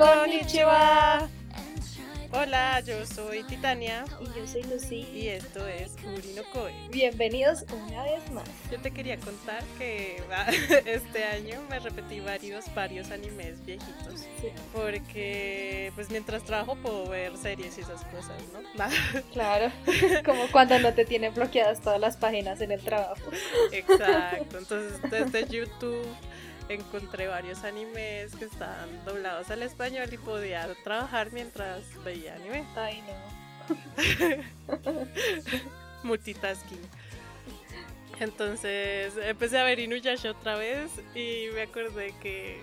Konnichiwa. Hola, yo soy Titania. Y yo soy Lucy. Y esto es Urino Koe. Bienvenidos una vez más. Yo te quería contar que este año me repetí varios, varios animes viejitos. Porque, pues mientras trabajo puedo ver series y esas cosas, ¿no? claro. Como cuando no te tienen bloqueadas todas las páginas en el trabajo. Exacto. Entonces, desde YouTube encontré varios animes que estaban doblados al español y podía trabajar mientras veía anime. Ay, no. Multitasking. Entonces empecé a ver Inuyasha otra vez y me acordé que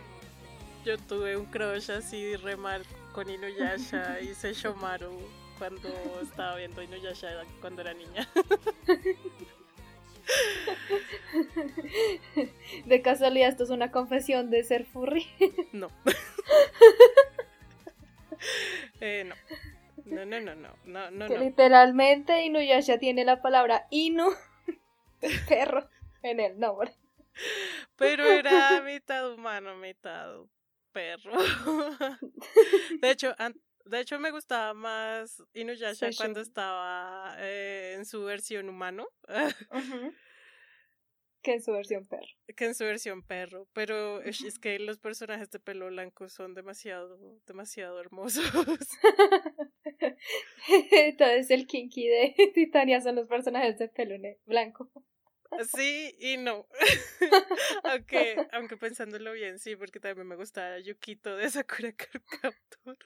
yo tuve un crush así re mal con Inuyasha y Seishomaru cuando estaba viendo Inuyasha cuando era niña. De casualidad, esto es una confesión de ser furry. No. eh, no. No, no, no, no, no, que literalmente Inuyasha tiene la palabra Inu, perro, en el nombre. Pero era mitad humano, mitad perro. De hecho, de hecho me gustaba más Inuyasha cuando estaba eh, en su versión humano. Que en su versión perro. Que en su versión perro. Pero es que los personajes de pelo blanco son demasiado, demasiado hermosos. Entonces el kinky de Titania son los personajes de pelo blanco. Sí y no. aunque, aunque pensándolo bien, sí, porque también me gusta Yukito de Sakura Capture.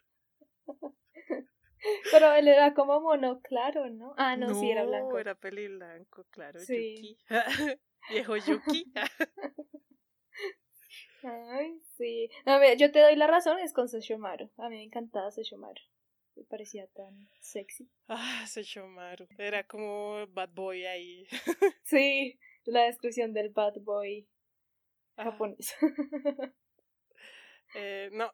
Pero él era como mono claro, ¿no? Ah, no, sí era blanco. era peli blanco, claro, sí. Yuki. Viejo Yuki. Ay, sí. A ver, yo te doy la razón, es con Seshomaru. A mí me encantaba Seshomaru. Me parecía tan sexy. Ah, Seshomaru. Era como bad boy ahí. sí, la descripción del bad boy ah. japonés. Eh, no,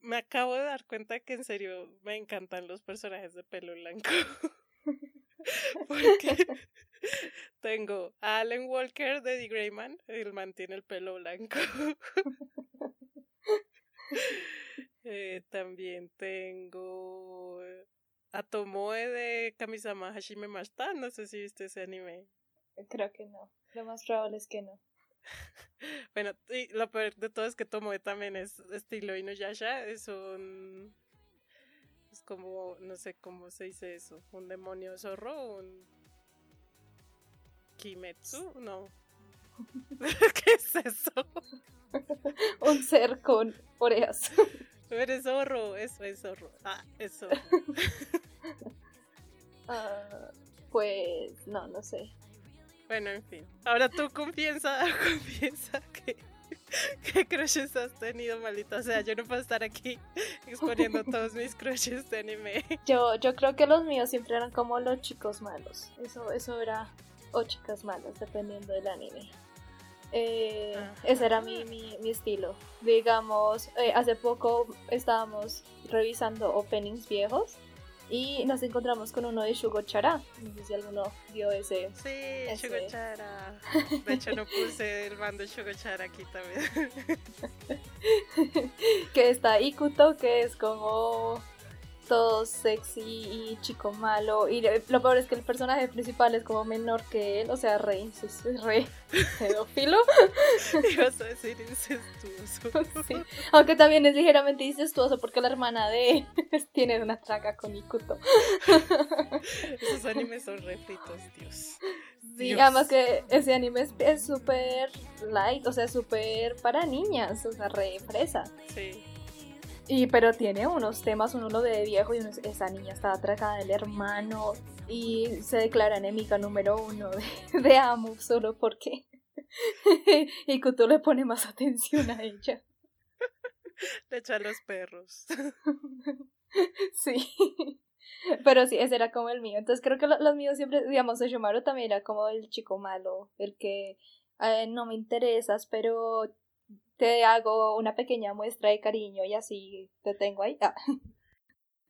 me acabo de dar cuenta que en serio me encantan los personajes de pelo blanco. Porque tengo a Alan Walker de The Greyman, él mantiene el pelo blanco. Eh, también tengo a Tomoe de Kamisama Hashime Mashita, no sé si viste ese anime. Creo que no, lo más probable es que no. bueno, y lo peor de todo es que Tomoe también es estilo Inuyasha, es un... Es como, no sé cómo se dice eso, un demonio zorro, un... Kimetsu, no. ¿Qué es eso? un ser con orejas. Eres zorro, eso es zorro. Ah, eso. Ah, pues no, no sé. Bueno, en fin. Ahora tú confiesa, confiesa que, que crushes has tenido, malita. O sea, yo no puedo estar aquí exponiendo todos mis crushes de anime. Yo, yo creo que los míos siempre eran como los chicos malos. Eso, eso era. O chicas malas, dependiendo del anime. Eh, ese era mi, mi, mi estilo. Digamos, eh, hace poco estábamos revisando openings viejos y nos encontramos con uno de Shugo Chara. No sé si alguno vio ese. Sí, ese... Shugo Chara. De hecho, no puse el bando Shugo Chara aquí también. que está Ikuto, que es como todo sexy y chico malo. Y lo peor es que el personaje principal es como menor que él, o sea, re, re pedófilo. Ibas a decir incestuoso. Sí. Aunque también es ligeramente incestuoso porque la hermana de él tiene una traga con Ikuto. Esos animes son refritos, Dios. Sí, además que ese anime es súper light, o sea, súper para niñas, o sea, re fresa. Sí. Y pero tiene unos temas, uno lo de viejo y esa niña está atracada del hermano y se declara enemiga número uno de, de Amu solo porque y Kuto le pone más atención a ella. Le echa a los perros. sí. Pero sí, ese era como el mío. Entonces creo que los, míos siempre, digamos, Yomaru también era como el chico malo, el que eh, no me interesas, pero te hago una pequeña muestra de cariño y así te tengo ahí. Ah.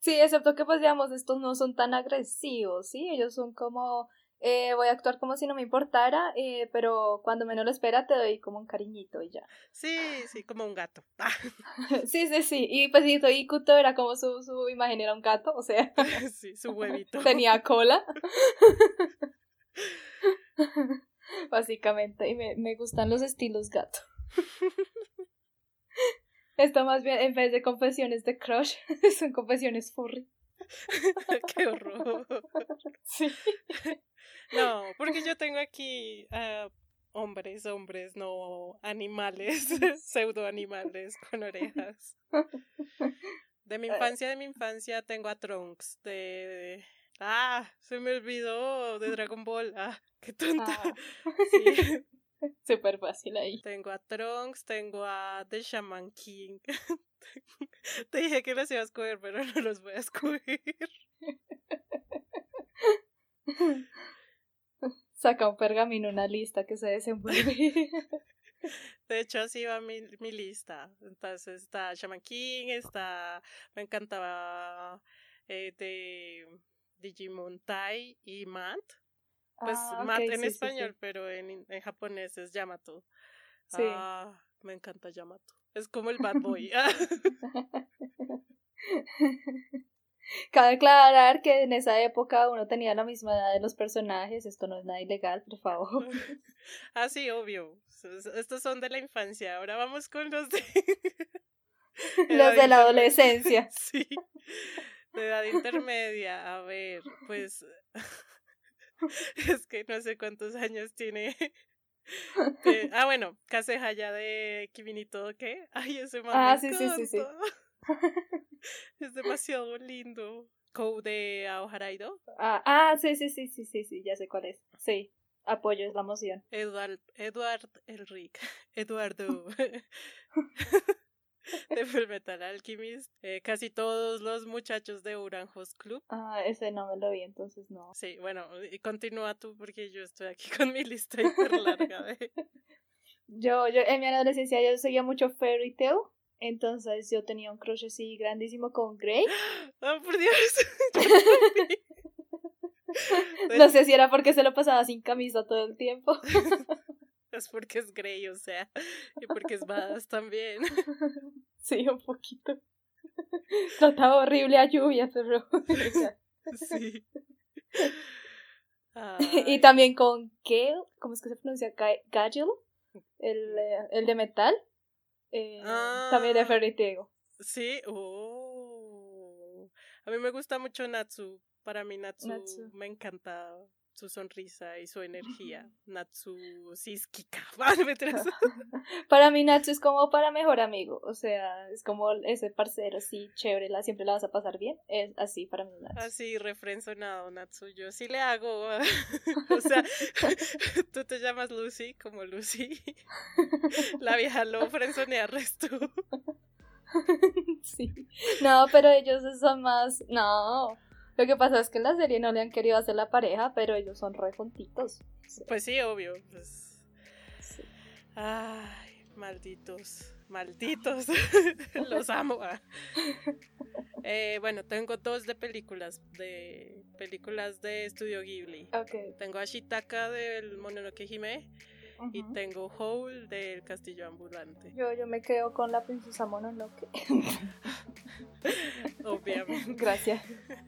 Sí, excepto que pues digamos estos no son tan agresivos, ¿sí? Ellos son como eh, voy a actuar como si no me importara, eh, pero cuando menos lo espera te doy como un cariñito y ya. Sí, sí, como un gato. sí, sí, sí. Y pues y Kuto era como su, su imagen era un gato, o sea. sí, su huevito. Tenía cola. Básicamente, y me, me gustan los estilos gato. Esto más bien, en vez de confesiones de crush, son confesiones furry. Qué horror. Sí. No, porque yo tengo aquí uh, hombres, hombres, no animales, pseudo animales con orejas. De mi infancia, de mi infancia tengo a Trunks de, Ah, se me olvidó de Dragon Ball. Ah, qué tonta. Ah. Sí. Súper fácil ahí. Tengo a Trunks, tengo a The Shaman King. Te dije que los iba a escoger, pero no los voy a escoger. Saca un pergamino, una lista que se desenvuelve. De hecho, así va mi, mi lista. Entonces está Shaman King, está. Me encantaba eh, de Digimon Tai y Mat. Pues ah, Mat en español, pero en, en, japonés es Yamato. Sí. Ah, me encanta Yamato. Es como el bad boy. Cabe aclarar que en esa época uno tenía la misma edad de los personajes, esto no es nada ilegal, por favor. Ah, sí, obvio. Estos son de la infancia, ahora vamos con los de... los de la adolescencia. Sí, de edad intermedia. A ver, pues... Es que no sé cuántos años tiene ah, bueno, ya de Kiminito, ¿qué? Ay, ese man ah, sí, sí, sí, sí, Es demasiado lindo. Kou de Aoharaido. Ah, ah, sí, sí, sí, sí, sí, sí, ya sé cuál es. Sí, apoyo, es la emoción. Eduard, Eduard Elric. Eduardo. de Full Metal Alchemist. Eh, casi todos los muchachos de Host Club. Ah, ese no me lo vi, entonces no. Sí, bueno, y continúa tú porque yo estoy aquí con mi lista hiper larga de... yo, yo, en mi adolescencia yo seguía mucho Fairy Tail. Entonces yo tenía un crush así grandísimo con Grey. ¡Oh, por Dios! no sé si era porque se lo pasaba sin camisa todo el tiempo. Es porque es Grey, o sea, y porque es badass también. Sí, un poquito. Trataba horrible a lluvia, pero. sí. Y también con Gale, ¿cómo es que se pronuncia? Gagel, el, eh, el de metal. Eh, también de Fairy Sí, oh. A mí me gusta mucho Natsu. Para mí Natsu, Natsu. me encanta su sonrisa y su energía. Natsu Siskika. para mí Natsu es como para mejor amigo, o sea, es como ese parcero así chévere, la, siempre la vas a pasar bien, es así para mí Natsu. Así refrenzonado Natsu, yo sí le hago, o sea, tú te llamas Lucy como Lucy, la vieja lo frenzonea resto. sí, no, pero ellos son más, no, lo que pasa es que en la serie no le han querido hacer la pareja, pero ellos son re juntitos. Pues sí, obvio. Pues... Ay, malditos. Malditos. Los amo. Ah. Eh, bueno, tengo dos de películas. De películas de Estudio Ghibli. Tengo a Shitaka del Mononoke Hime y tengo Howl del Castillo Ambulante. Yo, yo me quedo con la princesa Mononoke. Obviamente. Gracias.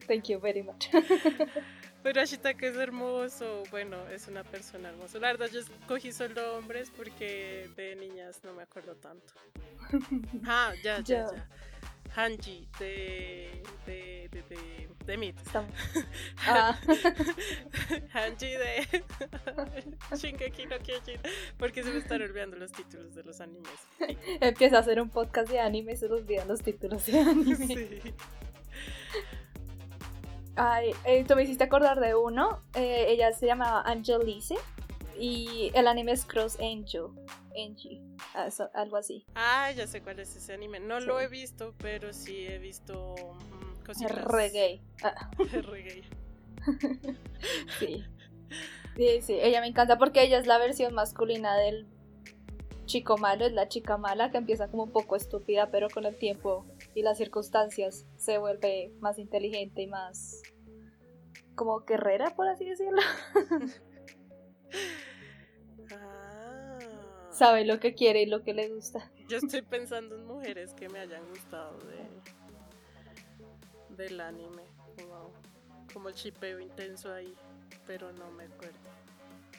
Thank you very much. Pero Ashitaka es hermoso. Bueno, es una persona hermosa. La verdad, yo escogí solo hombres porque de niñas no me acuerdo tanto. Ah, ya, ya, ya. Hanji de de de de, de Meet. Ah. Hanji de Shingeki no Kyojin porque se me están olvidando los títulos de los animes. Empieza a hacer un podcast de anime y se olvidan los títulos de anime. Sí. Ay, eh, tú me hiciste acordar de uno. Eh, ella se llamaba Angelice y el anime es Cross Angel. Angie, ah, algo así. Ah, ya sé cuál es ese anime. No lo he visto, pero sí he visto mm, cositas. Reggae. Ah. Reggae. sí. Sí, sí, ella me encanta porque ella es la versión masculina del chico malo, es la chica mala que empieza como un poco estúpida, pero con el tiempo y las circunstancias se vuelve más inteligente y más como guerrera, por así decirlo. Sabe lo que quiere y lo que le gusta. Yo estoy pensando en mujeres que me hayan gustado de del anime. Como, el chipeo intenso ahí, pero no me acuerdo.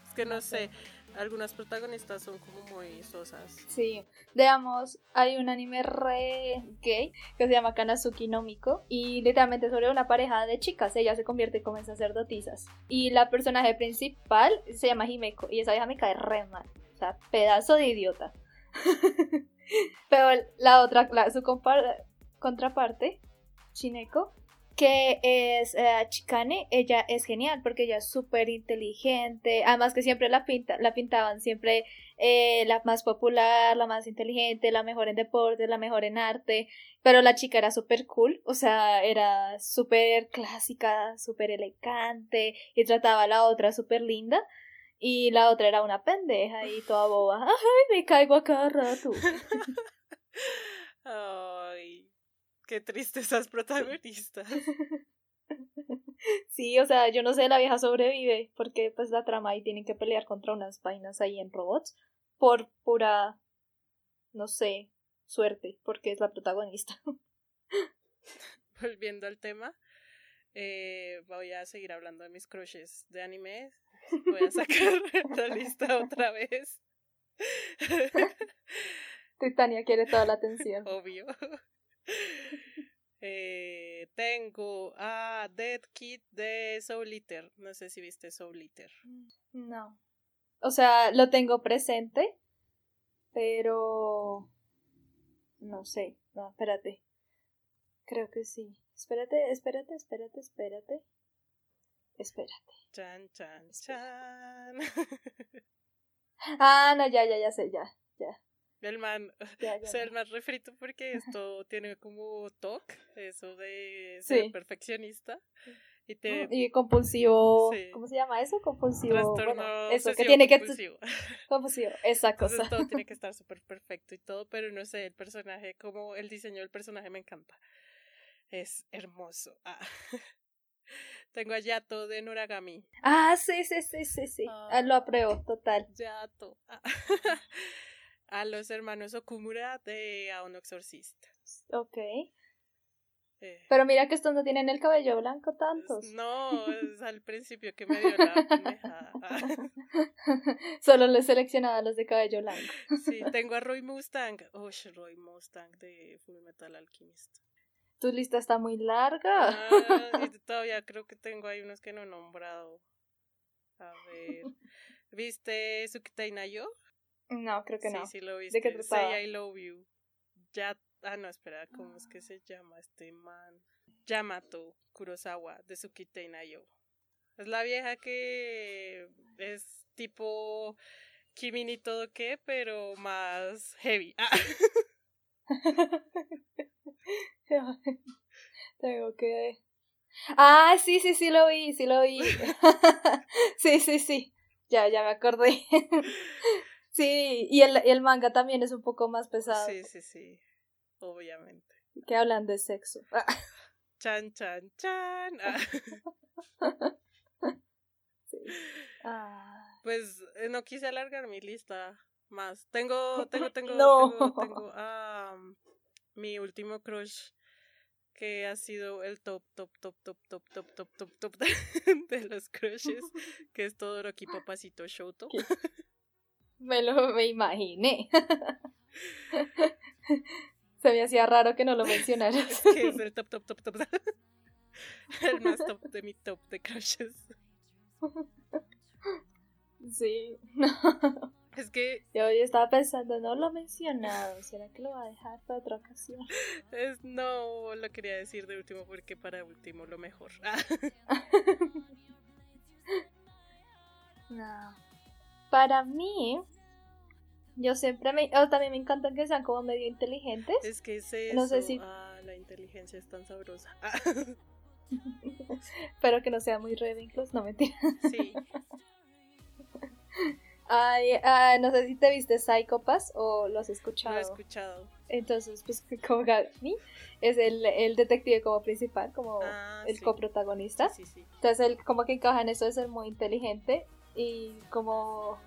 Es que no sé, algunas protagonistas son como muy sosas. Sí, veamos, hay un anime re gay que se llama Kanazuki no Miko y literalmente sobre una pareja de chicas, ella se convierte como en sacerdotisas y la personaje principal se llama Himeko y esa vieja me cae re mal, o sea, pedazo de idiota. Pero la otra, su contraparte, Shineko, que es eh, Chicane, ella es genial porque ella es súper inteligente, además que siempre la, pinta, la pintaban siempre eh, la más popular, la más inteligente, la mejor en deportes, la mejor en arte, pero la chica era súper cool, o sea, era súper clásica, súper elegante y trataba a la otra súper linda. Y la otra era una pendeja y toda boba. Ay, me caigo a cada rato. Ay, Qué triste esas protagonistas. Sí, o sea, yo no sé, la vieja sobrevive porque pues la trama y tienen que pelear contra unas vainas ahí en robots por pura, no sé, suerte, porque es la protagonista. Volviendo al tema, eh, voy a seguir hablando de mis crushes de anime. Voy a sacar la lista otra vez. Titania quiere toda la atención. Obvio. Eh, tengo a Dead Kid de Soul Eater. No sé si viste Soul Eater. No. O sea, lo tengo presente, pero no sé. No, espérate. Creo que sí. Espérate, espérate, espérate, espérate. Espérate. Chan, chan, chan. ah, no, ya, ya, ya sé, ya, ya. El man, el más refrito porque esto tiene como TOC, eso de ser perfeccionista. Y, te... y compulsivo, ¿cómo se llama eso? Compulsivo. Trastorno eso, que tiene que compulsivo. compulsivo, esa cosa. todo tiene que estar súper perfecto y todo, pero no sé, el personaje, como el diseño del personaje me encanta. Es hermoso. Ah. Tengo a Yato de Noragami. Ah, sí, sí, sí, sí, sí. Ah, lo apruebo, total. Yato. Ah a los hermanos Okumura de A un exorcista. Ok. Eh. Pero mira que estos no tienen el cabello blanco tantos. No, es al principio que me dio la pendejada. Solo le seleccionaba los de cabello blanco. Sí, tengo a Roy Mustang. Uy, Roy Mustang de Full Metal Alchemist. Tu lista está muy larga. Ah, y todavía creo que tengo ahí unos que no he nombrado. A ver. ¿Viste Sukitai Nayo? No, creo que no. Sí, sí lo viste. ¿De qué trataba? Say I love you. Ya, ah, no, espera, ¿cómo es que se llama este man? Yamato Kurosawa de Tsukite Nayo. Es la vieja que es tipo Kimi ni todo qué, pero más heavy. Ah. Tengo que... Ah, sí, sí, sí lo vi, sí lo vi. sí, sí, sí. Ya, ya me acordé. Sí, y el, el manga también es un poco más pesado. Sí, sí, sí, obviamente. Que hablan de sexo. Chan, chan, chan. Ah. Sí. Ah. Pues eh, no quise alargar mi lista más. Tengo, tengo, tengo, tengo, tengo ah, mi último crush que ha sido el top, top, top, top, top, top, top, top, top de los crushes, que es todo Rocky Papacito Shouto. Me lo me imaginé. Se me hacía raro que no lo mencionaras. que es el top, top, top, top. El más top de mi top de crushes. Sí. Es Yo estaba pensando, no lo he mencionado. ¿Será que lo va a dejar para otra ocasión? Es, no, lo quería decir de último porque para último lo mejor. no. Para mí, yo siempre me. Oh, también me encanta que sean como medio inteligentes. Es que es eso. No sé si. Ah, la inteligencia es tan sabrosa. Pero que no sea muy Ravenclaw, no mentira. Sí. Ay, no sé si te viste Psychopass o lo has escuchado. Lo he escuchado. Entonces, pues Kogami es el, el detective como principal, como Ah, el sí. coprotagonista. Sí, sí. Entonces él como que encaja en eso de ser muy inteligente y como...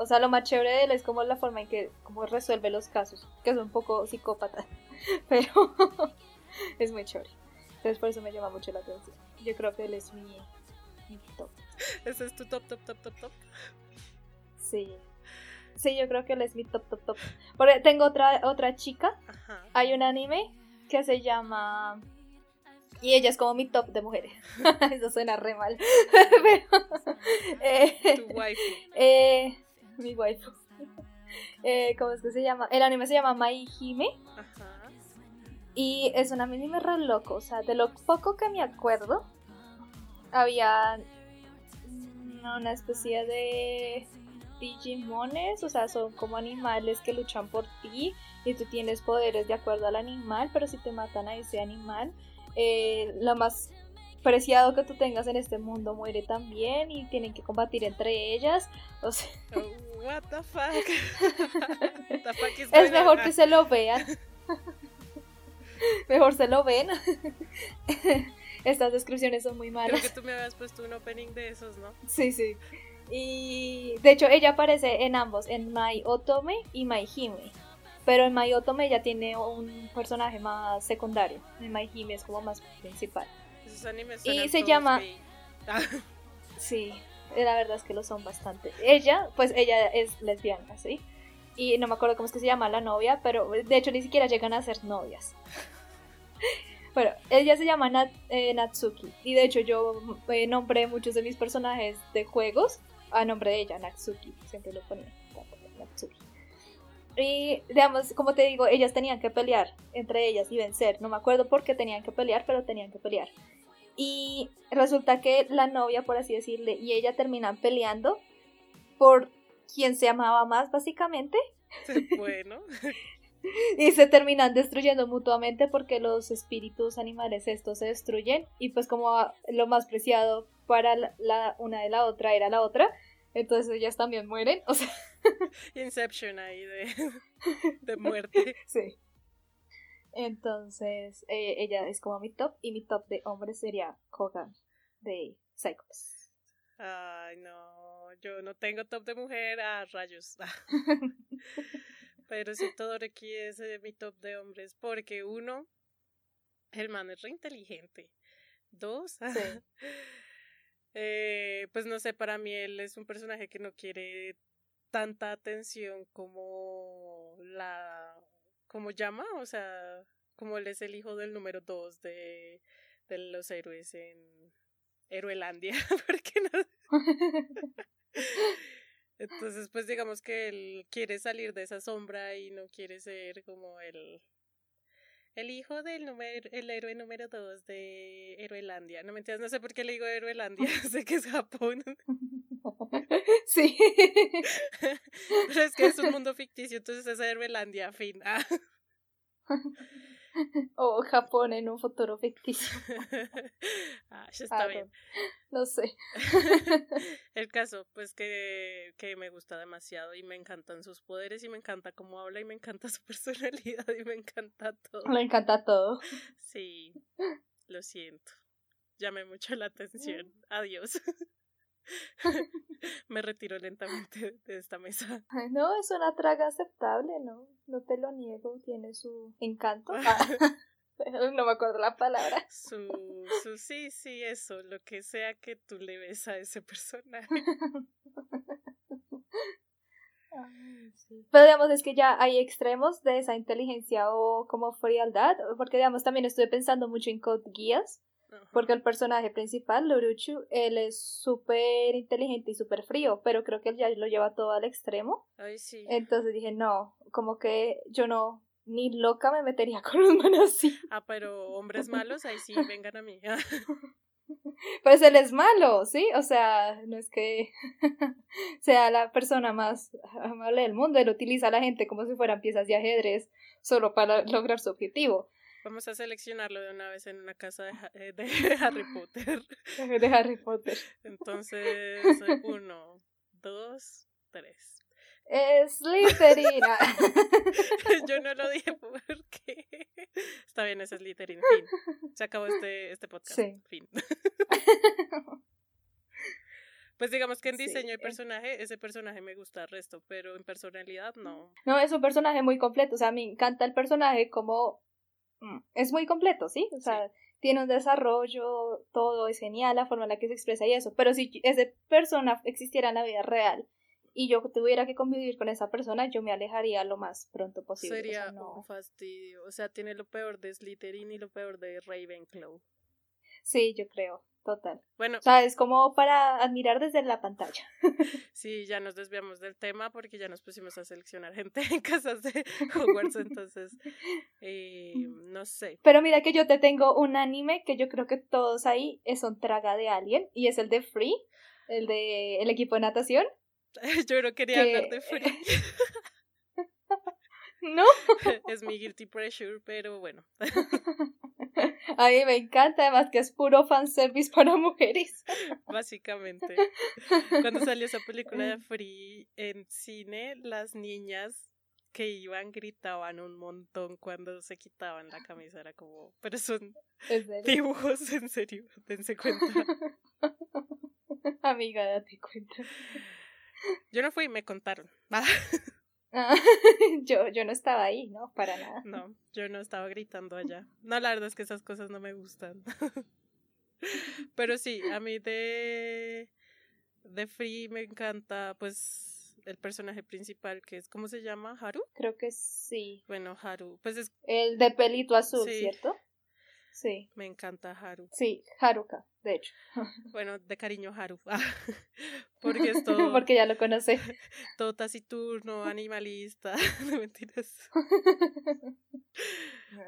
O sea, lo más chévere de él es como la forma en que como resuelve los casos, que es un poco psicópata, pero es muy chévere. Entonces por eso me llama mucho la atención. Yo creo que él es mi, mi top. Ese es tu top, top, top, top, top. Sí. Sí, yo creo que él es mi top, top, top. Porque tengo otra, otra chica Ajá. hay un anime que se llama y ella es como mi top de mujeres eso suena re mal pero eh, Tu waifu. eh, mi waifu eh, ¿cómo es que se llama? el anime se llama Mai Hime Ajá. y es un anime re loco o sea de lo poco que me acuerdo había una especie de Digimones, o sea, son como animales que luchan por ti y tú tienes poderes de acuerdo al animal, pero si te matan a ese animal, eh, lo más preciado que tú tengas en este mundo muere también y tienen que combatir entre ellas. O sea, Oh, what the fuck? What the fuck is es mejor que se lo vean. mejor se lo ven. Estas descripciones son muy Creo malas. que tú me habías puesto un opening de esos, ¿no? Sí, sí. Y de hecho ella aparece en ambos, en My Otome y My Hime. Pero en My Otome ella tiene un personaje más secundario. En My Hime es como más principal. Esos animes Y se llama-. Ah, Sí, la verdad es que lo son bastante. Ella, pues ella es lesbiana, ¿sí? Y no me acuerdo cómo es que se llama la novia, pero de hecho ni siquiera llegan a ser novias. Bueno, ella se llama Nat- eh, Natsuki. Y de hecho yo eh, nombré muchos de mis personajes de juegos a nombre de ella, Natsuki. Siempre lo ponía. Natsuki. Y digamos, como te digo, ellas tenían que pelear entre ellas y vencer. No me acuerdo por qué tenían que pelear, pero tenían que pelear. Y resulta que la novia, por así decirle, y ella terminan peleando por quien se amaba más, básicamente. bueno, Y se terminan destruyendo mutuamente porque los espíritus animales estos se destruyen. Y pues como lo más preciado para la, la- una de la otra era la otra, entonces ellas también mueren. O sea, Inception ahí de, de muerte. sí. Entonces eh, ella es como mi top y mi top de hombres sería Kogan de Psychos. Ay, no, yo no tengo top de mujer a rayos. Pero sí, Todoroki es eh, mi top de hombres. Porque uno, el man es re inteligente. Dos, Sí. Eh, pues no sé, para mí él es un personaje que no quiere tanta atención como la. como llama, o sea, como él es el hijo del número dos de, de los héroes en Héroelandia. porque no Entonces, pues digamos que él quiere salir de esa sombra y no quiere ser como el, el hijo del número, el héroe número dos de Héroelandia. No me entiendes, no sé por qué le digo Héroelandia, sé que es Japón, sí. pero es que es un mundo ficticio, entonces es Héroelandia, fin. Ah. O Japón en un futuro ficticio. Ah, ya está Ah, bien. No sé. El caso, pues que, que me gusta demasiado y me encantan sus poderes y me encanta cómo habla y me encanta su personalidad y me encanta todo. Me encanta todo. Sí, lo siento. Llamé mucho la atención. Adiós. Me retiro lentamente de esta mesa. Ay, no, es una traga aceptable, ¿no? No te lo niego, tiene su encanto. Ah, no me acuerdo la palabra. Su, su sí, sí, eso, lo que sea que tú le ves a ese personaje. Pero digamos, es que ya hay extremos de esa inteligencia o como frialdad, porque digamos, también estuve pensando mucho en Code Ajá. Porque el personaje principal, Loruchu, él es súper inteligente y súper frío, pero creo que él ya lo lleva todo al extremo. Ay, sí. Entonces dije, no, como que yo no, ni loca me metería con un man así. Ah, pero hombres malos, ahí sí, vengan a mí. Pues él es malo, ¿sí? O sea, no es que sea la persona más amable del mundo, él utiliza a la gente como si fueran piezas de ajedrez solo para lograr su objetivo. Vamos a seleccionarlo de una vez en una casa de, Ha- eh, de Harry Potter. De Harry Potter. Entonces, uno, dos, tres. Es Slytherin. Yo no lo dije porque. Está bien, es Slytherin. Fin. Se acabó este, este podcast. Sí. Fin. Pues digamos que en diseño y personaje, ese personaje me gusta el resto, pero en personalidad no. No, es un personaje muy completo. O sea, a mí me encanta el personaje como. Mm, es muy completo, ¿sí? O sea, tiene un desarrollo, todo es genial, la forma en la que se expresa y eso. Pero si esa persona existiera en la vida real y yo tuviera que convivir con esa persona, yo me alejaría lo más pronto posible. Sería un fastidio. O sea, tiene lo peor de Slytherin y lo peor de Ravenclaw. Sí, yo creo. Total. Bueno. O sea, es como para admirar desde la pantalla. Sí, ya nos desviamos del tema porque ya nos pusimos a seleccionar gente en casas de Hogwarts, entonces, eh, no sé. Pero mira que yo te tengo un anime que yo creo que todos ahí son traga de Alien y es el de Free, el de el equipo de natación. yo no quería hablar de Free. ¿No? es mi guilty pressure, pero bueno. A mí me encanta, además que es puro fanservice para mujeres. Básicamente. Cuando salió esa película de Free en cine, las niñas que iban gritaban un montón cuando se quitaban la camisa. Era como, pero son dibujos, en serio, dense cuenta. Amiga, date cuenta. Yo no fui, me contaron. Ah, yo, yo no estaba ahí, ¿no? Para nada. No, yo no estaba gritando allá. No, la verdad es que esas cosas no me gustan. Pero sí, a mí de, de Free me encanta, pues, el personaje principal que es, ¿cómo se llama? ¿Haru? Creo que sí. Bueno, Haru. Pues es... El de pelito azul, ¿cierto? Sí. Me encanta Haru. Sí, Haruka, de hecho. Bueno, de cariño Haru. Porque es todo. Porque ya lo conoce. Todo taciturno, animalista. No mentiras.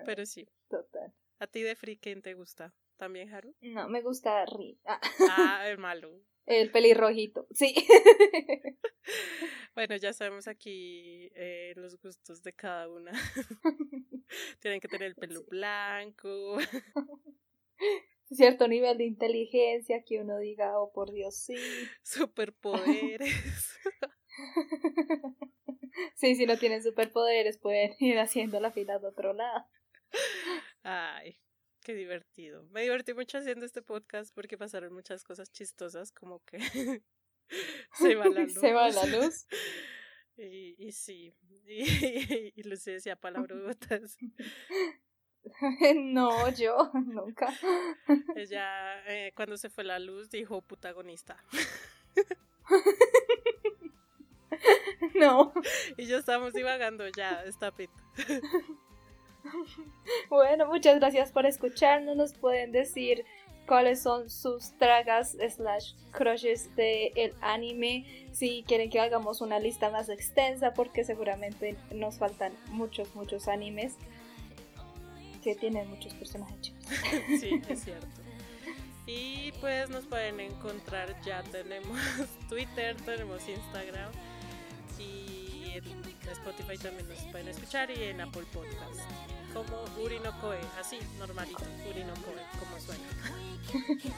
Pero sí. Total. ¿A ti de Free quién te gusta? ¿También Haru? No, me gusta Ri. Ah. ah, el malo. El pelirrojito, sí. Bueno, ya sabemos aquí eh, los gustos de cada una. Tienen que tener el pelo blanco. Cierto nivel de inteligencia que uno diga, oh por Dios, sí. Superpoderes. sí, si no tienen superpoderes pueden ir haciendo la fila de otro lado. Ay, qué divertido. Me divertí mucho haciendo este podcast porque pasaron muchas cosas chistosas, como que se va la luz. Se va la luz. Y, y sí, y, y Lucy decía palabrotas. No, yo nunca. Ella, eh, cuando se fue la luz, dijo protagonista. No. Y ya estamos divagando, ya, está pit. Bueno, muchas gracias por escucharnos. Nos pueden decir cuáles son sus tragas slash crushes de el anime. Si quieren que hagamos una lista más extensa porque seguramente nos faltan muchos muchos animes que tienen muchos personajes chicos sí es cierto. Y pues nos pueden encontrar ya tenemos Twitter tenemos Instagram y Spotify también nos pueden escuchar y en Apple Podcast como Urinokoe, así, normalito, Urinokoe, como suena.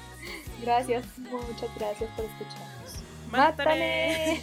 gracias, muchas gracias por escucharnos. ¡Mátame!